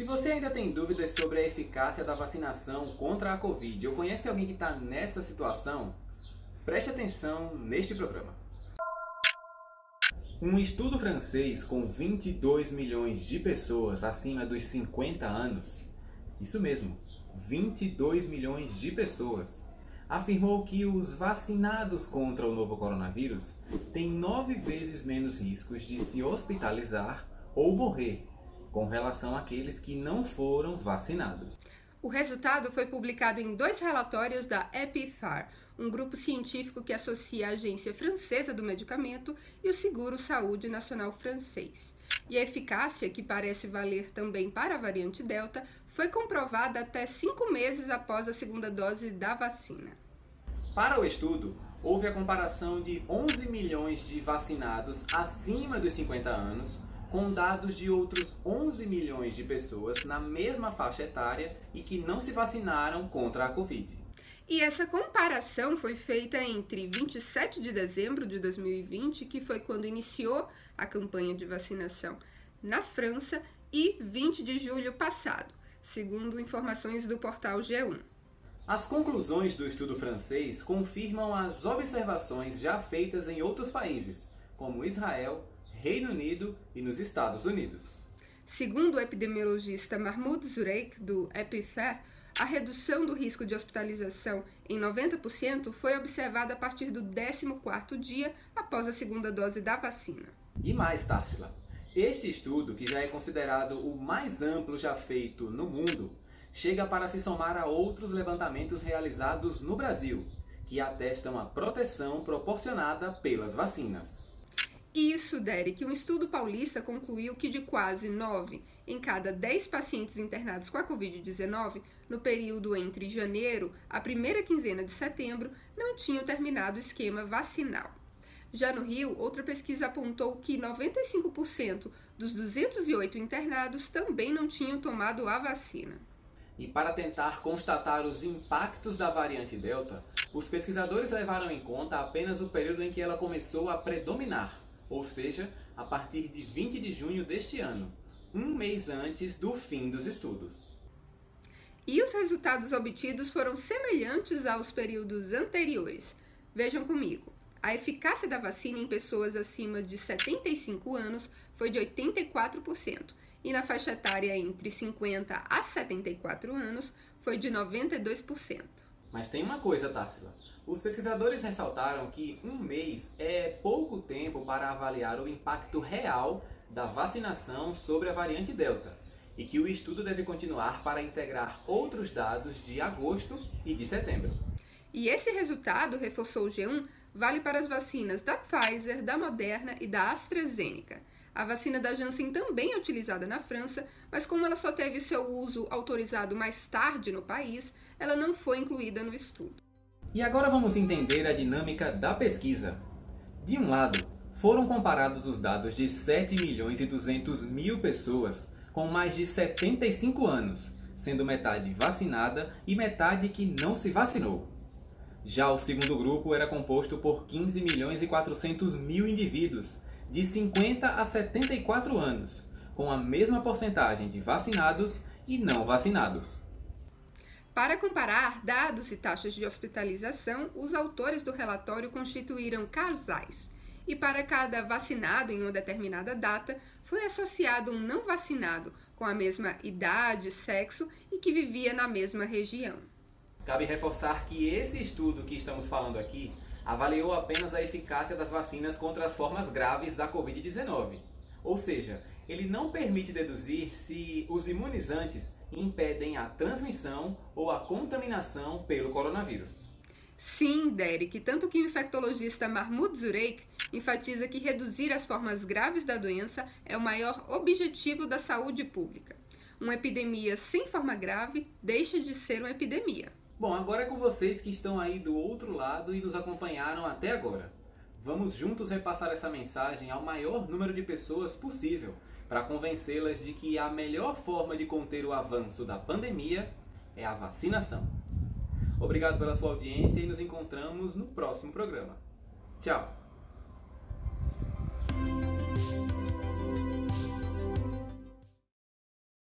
Se você ainda tem dúvidas sobre a eficácia da vacinação contra a Covid ou conhece alguém que está nessa situação, preste atenção neste programa. Um estudo francês com 22 milhões de pessoas acima dos 50 anos, isso mesmo, 22 milhões de pessoas, afirmou que os vacinados contra o novo coronavírus têm nove vezes menos riscos de se hospitalizar ou morrer com relação àqueles que não foram vacinados. O resultado foi publicado em dois relatórios da EPIFAR, um grupo científico que associa a Agência Francesa do Medicamento e o Seguro Saúde Nacional francês. E a eficácia, que parece valer também para a variante Delta, foi comprovada até cinco meses após a segunda dose da vacina. Para o estudo, houve a comparação de 11 milhões de vacinados acima dos 50 anos com dados de outros 11 milhões de pessoas na mesma faixa etária e que não se vacinaram contra a Covid. E essa comparação foi feita entre 27 de dezembro de 2020, que foi quando iniciou a campanha de vacinação na França, e 20 de julho passado, segundo informações do portal G1. As conclusões do estudo francês confirmam as observações já feitas em outros países, como Israel, Reino Unido e nos Estados Unidos. Segundo o epidemiologista Mahmoud Zureik, do EPIFER, a redução do risco de hospitalização em 90% foi observada a partir do 14º dia após a segunda dose da vacina. E mais, Tarsila, este estudo, que já é considerado o mais amplo já feito no mundo, chega para se somar a outros levantamentos realizados no Brasil, que atestam a proteção proporcionada pelas vacinas. Isso, Derek, um estudo paulista concluiu que de quase 9 em cada 10 pacientes internados com a Covid-19, no período entre janeiro a primeira quinzena de setembro, não tinham terminado o esquema vacinal. Já no Rio, outra pesquisa apontou que 95% dos 208 internados também não tinham tomado a vacina. E para tentar constatar os impactos da variante Delta, os pesquisadores levaram em conta apenas o período em que ela começou a predominar ou seja, a partir de 20 de junho deste ano, um mês antes do fim dos estudos. E os resultados obtidos foram semelhantes aos períodos anteriores. Vejam comigo. A eficácia da vacina em pessoas acima de 75 anos foi de 84% e na faixa etária entre 50 a 74 anos foi de 92%. Mas tem uma coisa, Társila. Os pesquisadores ressaltaram que um mês é pouco tempo para avaliar o impacto real da vacinação sobre a variante Delta e que o estudo deve continuar para integrar outros dados de agosto e de setembro. E esse resultado, reforçou o G1, vale para as vacinas da Pfizer, da Moderna e da AstraZeneca. A vacina da Janssen também é utilizada na França, mas como ela só teve seu uso autorizado mais tarde no país, ela não foi incluída no estudo. E agora vamos entender a dinâmica da pesquisa. De um lado, foram comparados os dados de 7 milhões e 200 mil pessoas com mais de 75 anos, sendo metade vacinada e metade que não se vacinou. Já o segundo grupo era composto por 15 milhões e 400 mil indivíduos de 50 a 74 anos, com a mesma porcentagem de vacinados e não vacinados. Para comparar dados e taxas de hospitalização, os autores do relatório constituíram casais. E para cada vacinado em uma determinada data, foi associado um não vacinado com a mesma idade, sexo e que vivia na mesma região. Cabe reforçar que esse estudo que estamos falando aqui avaliou apenas a eficácia das vacinas contra as formas graves da Covid-19. Ou seja, ele não permite deduzir se os imunizantes impedem a transmissão ou a contaminação pelo coronavírus. Sim, Derek, tanto que o infectologista Mahmoud Zureik enfatiza que reduzir as formas graves da doença é o maior objetivo da saúde pública. Uma epidemia sem forma grave deixa de ser uma epidemia. Bom, agora é com vocês que estão aí do outro lado e nos acompanharam até agora. Vamos juntos repassar essa mensagem ao maior número de pessoas possível para convencê-las de que a melhor forma de conter o avanço da pandemia é a vacinação. Obrigado pela sua audiência e nos encontramos no próximo programa. Tchau!